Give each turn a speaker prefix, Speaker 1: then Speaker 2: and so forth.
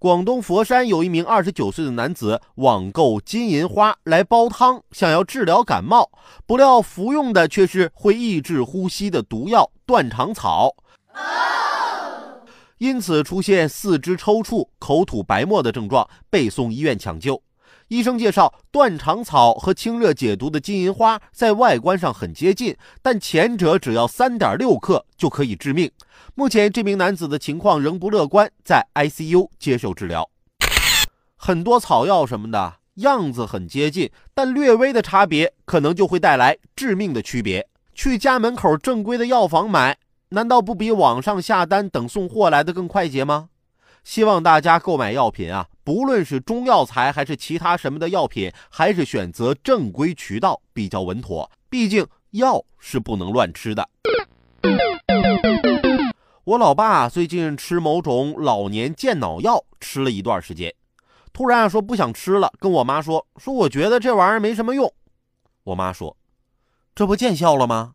Speaker 1: 广东佛山有一名二十九岁的男子网购金银花来煲汤，想要治疗感冒，不料服用的却是会抑制呼吸的毒药断肠草，因此出现四肢抽搐、口吐白沫的症状，被送医院抢救。医生介绍，断肠草和清热解毒的金银花在外观上很接近，但前者只要三点六克就可以致命。目前这名男子的情况仍不乐观，在 ICU 接受治疗。很多草药什么的样子很接近，但略微的差别可能就会带来致命的区别。去家门口正规的药房买，难道不比网上下单等送货来的更快捷吗？希望大家购买药品啊，不论是中药材还是其他什么的药品，还是选择正规渠道比较稳妥。毕竟药是不能乱吃的。我老爸最近吃某种老年健脑药，吃了一段时间，突然说不想吃了，跟我妈说说我觉得这玩意儿没什么用。我妈说，这不见效了吗？